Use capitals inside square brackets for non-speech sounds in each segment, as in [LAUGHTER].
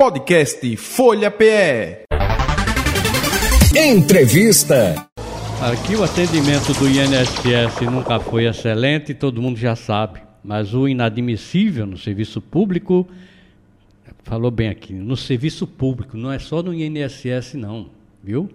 Podcast Folha PE. Entrevista. Aqui o atendimento do INSS nunca foi excelente, todo mundo já sabe, mas o inadmissível no serviço público, falou bem aqui, no serviço público, não é só no INSS não, viu?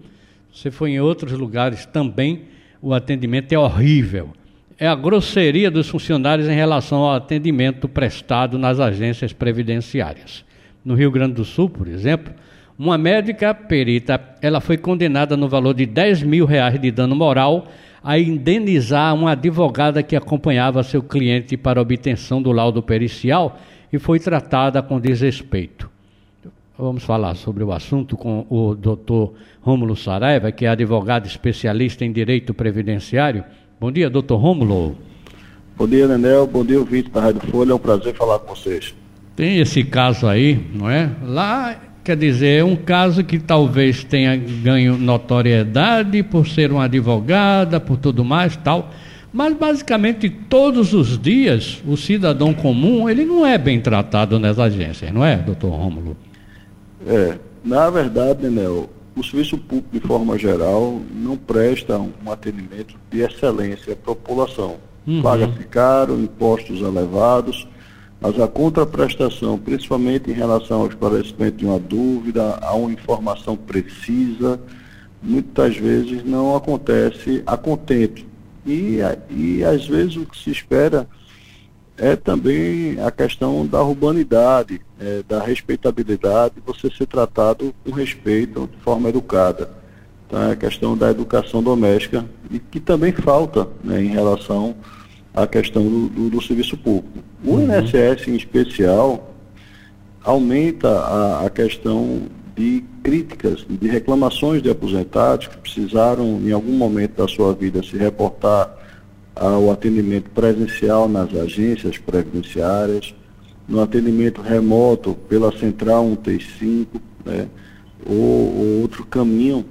Você foi em outros lugares também, o atendimento é horrível. É a grosseria dos funcionários em relação ao atendimento prestado nas agências previdenciárias no Rio Grande do Sul, por exemplo, uma médica perita, ela foi condenada no valor de 10 mil reais de dano moral a indenizar uma advogada que acompanhava seu cliente para obtenção do laudo pericial e foi tratada com desrespeito. Vamos falar sobre o assunto com o doutor Rômulo Saraiva, que é advogado especialista em direito previdenciário. Bom dia, doutor Rômulo. Bom dia, Nenel. Bom dia, ouvinte da Rádio Folha. É um prazer falar com vocês. Tem esse caso aí, não é? Lá, quer dizer, é um caso que talvez tenha ganho notoriedade por ser uma advogada, por tudo mais tal. Mas basicamente todos os dias o cidadão comum ele não é bem tratado nas agências, não é, doutor Rômulo? É, na verdade, né, o serviço público de forma geral não presta um atendimento de excelência à população. Uhum. Paga-se caro, impostos elevados mas a contraprestação, principalmente em relação ao esclarecimento de uma dúvida, a uma informação precisa, muitas vezes não acontece a contento. E, e às vezes o que se espera é também a questão da urbanidade, é, da respeitabilidade, você ser tratado com respeito, de forma educada. Então, é a questão da educação doméstica, e que também falta né, em relação a questão do, do, do serviço público. O uhum. INSS, em especial, aumenta a, a, questão de críticas, de reclamações de aposentados que precisaram, em algum momento da sua vida, se reportar ao atendimento presencial nas agências previdenciárias, no atendimento remoto pela Central 135, né, ou, ou outro caminho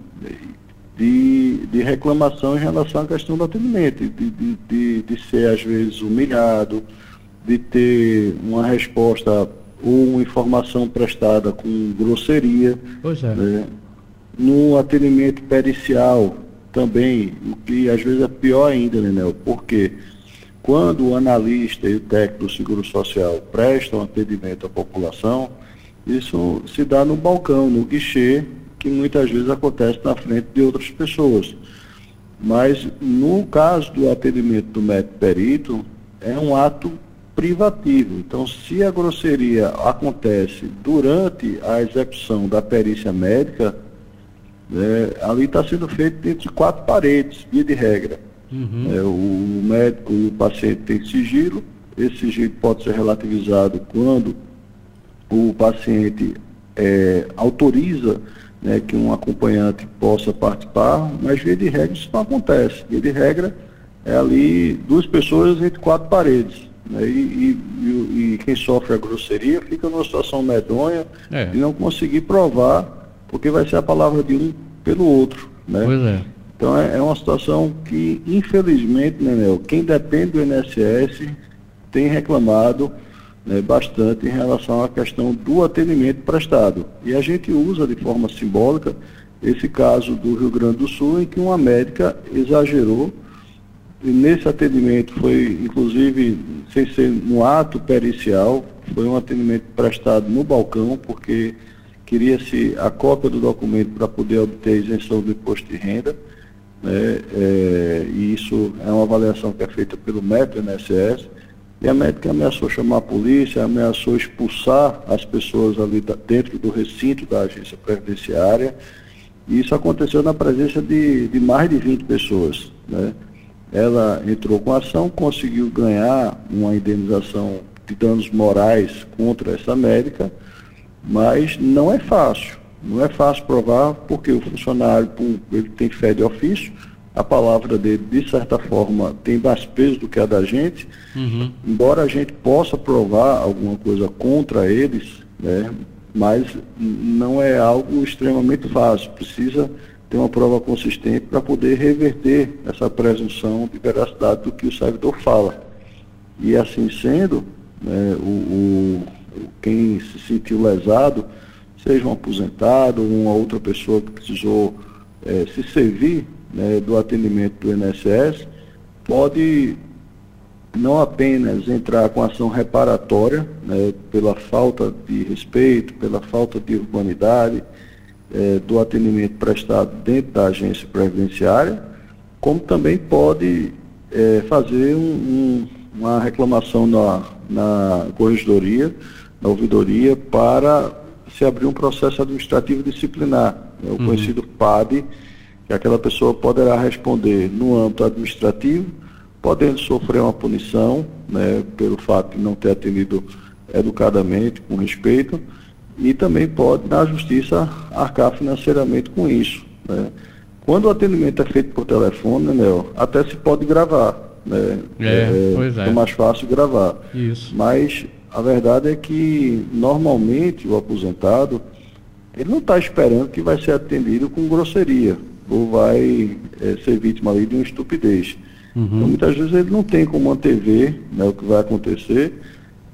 de, de reclamação em relação à questão do atendimento, de, de, de, de ser às vezes humilhado, de ter uma resposta ou uma informação prestada com grosseria. Pois é. Né? No atendimento pericial também, o que às vezes é pior ainda, Nenel, porque quando o analista e o técnico do Seguro Social prestam atendimento à população, isso se dá no balcão, no guichê, que muitas vezes acontece na frente de outras pessoas. Mas no caso do atendimento do médico perito, é um ato privativo. Então, se a grosseria acontece durante a execução da perícia médica, é, ali está sendo feito dentro de quatro paredes, via de regra. Uhum. É, o médico e o paciente tem sigilo, esse sigilo pode ser relativizado quando o paciente é, autoriza né, que um acompanhante possa participar, mas via de regra isso não acontece. Via de regra é ali duas pessoas entre quatro paredes. Né, e, e, e, quem sofre a grosseria fica numa situação medonha é. de não conseguir provar, porque vai ser a palavra de um pelo outro. Né? Pois é. Então é, é uma situação que, infelizmente, né, quem depende do INSS tem reclamado né, bastante em relação à questão do atendimento prestado. E a gente usa de forma simbólica esse caso do Rio Grande do Sul, em que uma médica exagerou. E nesse atendimento foi, inclusive, sem ser no ato pericial, foi um atendimento prestado no balcão, porque queria-se a cópia do documento para poder obter isenção do imposto de renda. Né, é, e isso é uma avaliação que é feita pelo MEP, INSS. E a médica ameaçou chamar a polícia, ameaçou expulsar as pessoas ali dentro do recinto da agência previdenciária. E isso aconteceu na presença de, de mais de 20 pessoas. Né? Ela entrou com ação, conseguiu ganhar uma indenização de danos morais contra essa médica, mas não é fácil. Não é fácil provar porque o funcionário ele tem fé de ofício, a palavra dele, de certa forma, tem mais peso do que a da gente, uhum. embora a gente possa provar alguma coisa contra eles, né, mas não é algo extremamente fácil. Precisa ter uma prova consistente para poder reverter essa presunção de veracidade do que o servidor fala. E assim sendo, né, o, o, quem se sentiu lesado seja um aposentado ou uma outra pessoa que precisou é, se servir né, do atendimento do INSS, pode não apenas entrar com ação reparatória, né, pela falta de respeito, pela falta de urbanidade é, do atendimento prestado dentro da agência previdenciária, como também pode é, fazer um, um, uma reclamação na, na corregedoria, na ouvidoria, para se abrir um processo administrativo disciplinar, né, o uhum. conhecido PAD, que aquela pessoa poderá responder no âmbito administrativo, podendo sofrer uma punição né, pelo fato de não ter atendido educadamente, com respeito, e também pode, na justiça, arcar financeiramente com isso. Né. Quando o atendimento é feito por telefone, né, Nel, até se pode gravar. Né, é, é, pois é. é mais fácil gravar. Isso. Mas a verdade é que, normalmente, o aposentado, ele não está esperando que vai ser atendido com grosseria ou vai é, ser vítima ali de uma estupidez. Uhum. Então, muitas vezes ele não tem como antever né, o que vai acontecer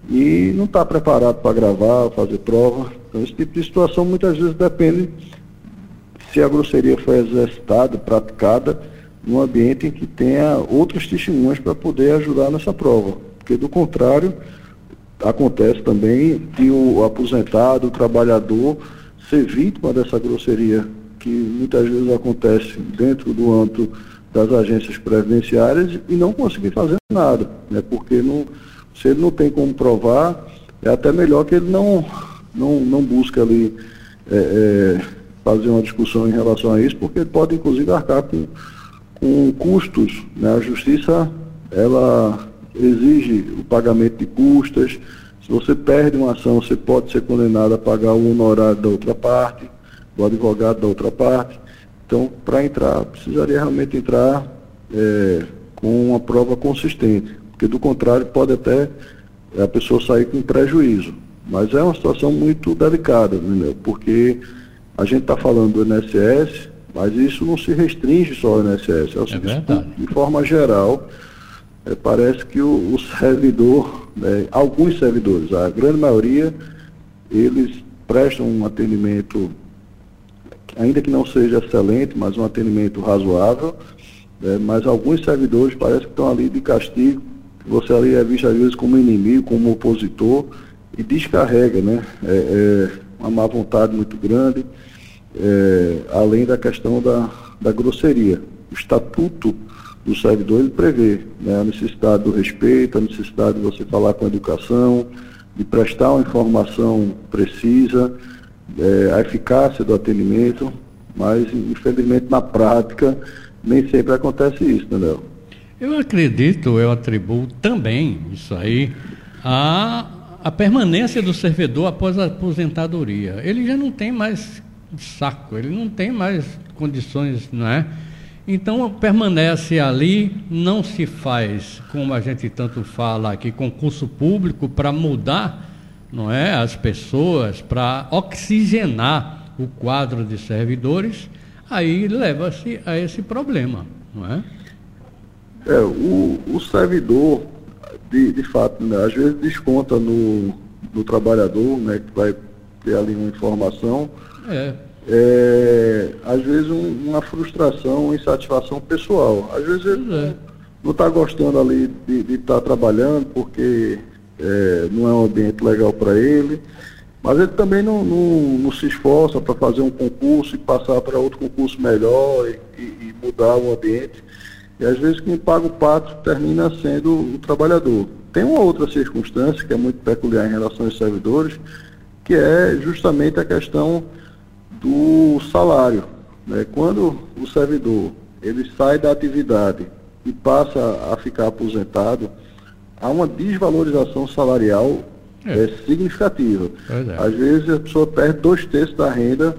e não está preparado para gravar, fazer prova. Então, esse tipo de situação muitas vezes depende se a grosseria foi exercitada, praticada, num ambiente em que tenha outros testemunhas para poder ajudar nessa prova. Porque, do contrário, acontece também de o aposentado, o trabalhador, ser vítima dessa grosseria, que muitas vezes acontece dentro do âmbito das agências previdenciárias e não conseguir fazer nada, né? porque não, se ele não tem como provar, é até melhor que ele não, não, não busque ali é, é, fazer uma discussão em relação a isso, porque ele pode inclusive arcar com, com custos. Né? A justiça ela exige o pagamento de custas. Se você perde uma ação, você pode ser condenado a pagar o honorário da outra parte, do advogado da outra parte. Então, para entrar, precisaria realmente entrar é, com uma prova consistente, porque do contrário pode até a pessoa sair com prejuízo. Mas é uma situação muito delicada, né, porque a gente está falando do INSS, mas isso não se restringe só ao INSS, é, é de forma geral. É, parece que o, o servidor, né, alguns servidores, a grande maioria, eles prestam um atendimento ainda que não seja excelente, mas um atendimento razoável. Né? Mas alguns servidores parece que estão ali de castigo. Você ali é visto às vezes como inimigo, como opositor e descarrega, né? É, é uma má vontade muito grande, é, além da questão da, da grosseria. O estatuto do servidor ele prevê né, a necessidade do respeito, a necessidade de você falar com a educação, de prestar uma informação precisa, é, a eficácia do atendimento, mas infelizmente na prática nem sempre acontece isso, entendeu? Eu acredito, eu atribuo também isso aí a, a permanência do servidor após a aposentadoria. Ele já não tem mais saco, ele não tem mais condições, não é? Então permanece ali, não se faz, como a gente tanto fala aqui, concurso público para mudar não é, as pessoas para oxigenar o quadro de servidores, aí leva-se a esse problema, não é? É, o, o servidor, de, de fato, né, às vezes desconta no, no trabalhador, né, que vai ter ali uma informação. É. É, às vezes um, uma frustração, uma insatisfação pessoal. Às vezes ele é. não está gostando ali de estar tá trabalhando porque é, não é um ambiente legal para ele, mas ele também não, não, não se esforça para fazer um concurso e passar para outro concurso melhor e, e, mudar o ambiente. E às vezes quem paga o pato termina sendo o trabalhador. Tem uma outra circunstância que é muito peculiar em relação aos servidores, que é justamente a questão do salário. Né? Quando o servidor ele sai da atividade e passa a ficar aposentado, há uma desvalorização salarial é. É, significativa. É. Às vezes a pessoa perde dois terços da renda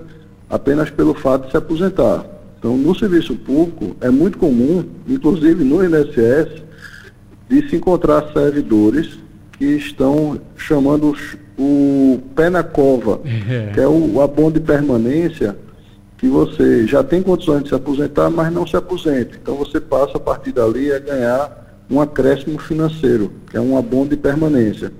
apenas pelo fato de se aposentar. Então, no serviço público, é muito comum, inclusive no INSS, de se encontrar servidores que estão chamando o pé na cova, é. que é o, abono de permanência, que você já tem condições de se aposentar, mas não se aposenta. Então, você passa a partir dali a ganhar um acréscimo financeiro, que é um abono de permanência.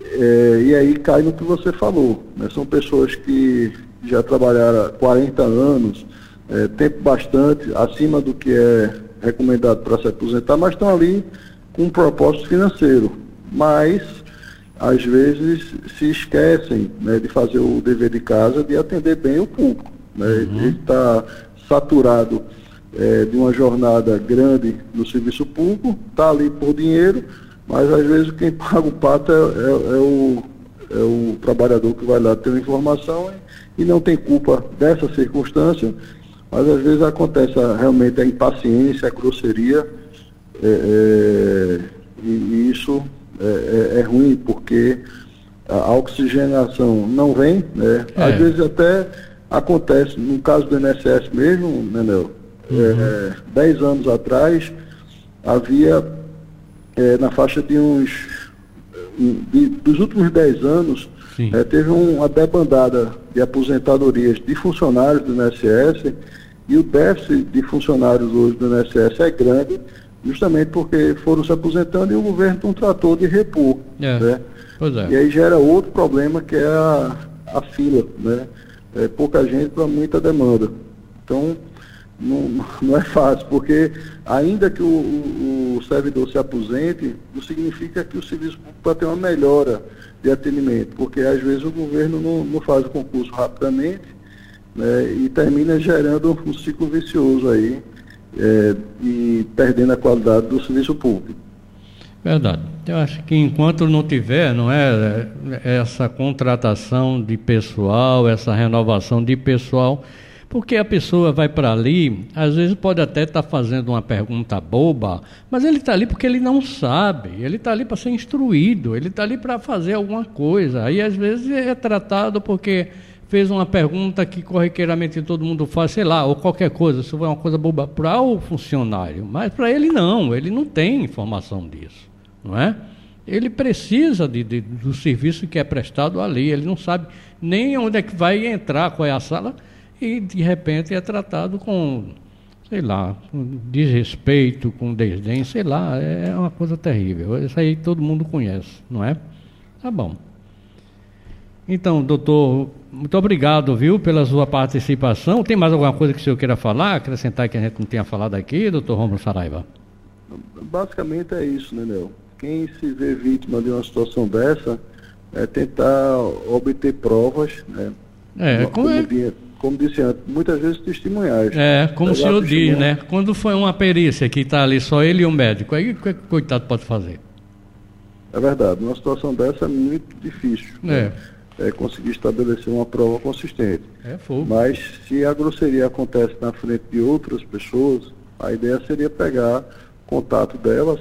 É, e aí cai no que você falou. Né? São pessoas que já trabalharam 40 anos, é, tempo bastante, acima do que é recomendado para se aposentar, mas estão ali com um propósito financeiro. Mas, às vezes, se esquecem né, de fazer o dever de casa, de atender bem o público. Né? Uhum. Ele está saturado é, de uma jornada grande no serviço público, está ali por dinheiro, mas às vezes quem [LAUGHS] paga o pato é, é, é, o, é o trabalhador que vai lá ter uma informação e, e não tem culpa dessa circunstância, mas às vezes acontece a, realmente a impaciência, a grosseria, é, é, e, e, isso é, é, é, ruim, porque a oxigenação não vem, né? Às vezes até acontece, no caso do INSS mesmo, né, Nel? Uhum. dez anos atrás havia é, na faixa de uns. De, dos últimos 10 anos, é, teve uma debandada de aposentadorias de funcionários do INSS e o déficit de funcionários hoje do INSS é grande, justamente porque foram se aposentando e o governo não tratou de repor. É. Né? É. E aí gera outro problema que é a, a fila, né? É pouca gente para muita demanda. Então, não, [LAUGHS] não é fácil, porque ainda que o, o, o, servidor se aposente, não significa que o serviço público vai ter uma melhora de atendimento, porque às vezes o governo não, não faz o concurso rapidamente né, e termina gerando um ciclo vicioso aí é, e perdendo a qualidade do serviço público. Verdade. Eu acho que enquanto não tiver, não é, é essa contratação de pessoal, essa renovação de pessoal, porque a pessoa vai para ali, às vezes pode até estar tá fazendo uma pergunta boba, mas ele está ali porque ele não sabe, ele está ali para ser instruído, ele está ali para fazer alguma coisa. Aí às vezes é tratado porque fez uma pergunta que corriqueiramente todo mundo faz, sei lá, ou qualquer coisa, isso foi uma coisa boba para o funcionário, mas para ele não, ele não tem informação disso, não é? Ele precisa de, de, do serviço que é prestado ali, ele não sabe nem onde é que vai entrar, qual é a sala e de repente é tratado com, sei lá, com desrespeito, com desdém, sei lá, é uma coisa terrível. Isso aí todo mundo conhece, não é? Tá bom. Então, doutor, muito obrigado, viu, pela sua participação. Tem mais alguma coisa que o senhor queira falar, acrescentar que a gente não tenha falado aqui, doutor Romulo Saraiva? Basicamente é isso, né, Nel? Quem se vê vítima de uma situação dessa é tentar obter provas, né? É, como, como é como disse antes, muitas vezes testemunhais. É, como o senhor diz, né? Quando foi uma perícia que está ali só ele e o médico, aí o que o coitado pode fazer? É verdade, uma situação dessa é muito difícil. Né? É. Né? É conseguir estabelecer uma prova consistente. É fogo. Mas se a grosseria acontece na frente de outras pessoas, a ideia seria pegar contato delas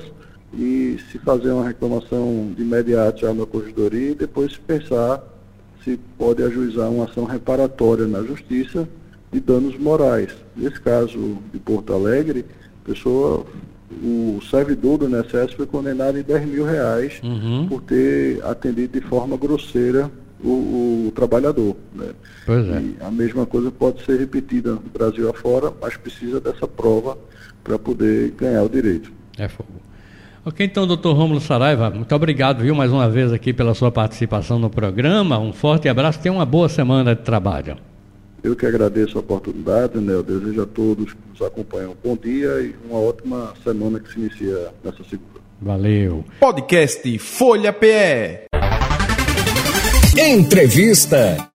e se fazer uma reclamação de imediato já na corredoria e depois pensar se pode ajuizar uma ação reparatória na justiça de danos morais. Nesse caso de Porto Alegre, pessoa, o servidor do INSS foi condenado em 10 mil reais uhum. por ter atendido de forma grosseira o, o trabalhador. Né? Pois é. E a mesma coisa pode ser repetida no Brasil afora, mas precisa dessa prova para poder ganhar o direito. É fogo. Ok, então, doutor Rômulo Saraiva, muito obrigado, viu, mais uma vez aqui pela sua participação no programa. Um forte abraço, tenha uma boa semana de trabalho. Eu que agradeço a oportunidade, né? Eu desejo a todos que nos acompanham um bom dia e uma ótima semana que se inicia nessa segunda. Valeu. Podcast Folha PE. Entrevista.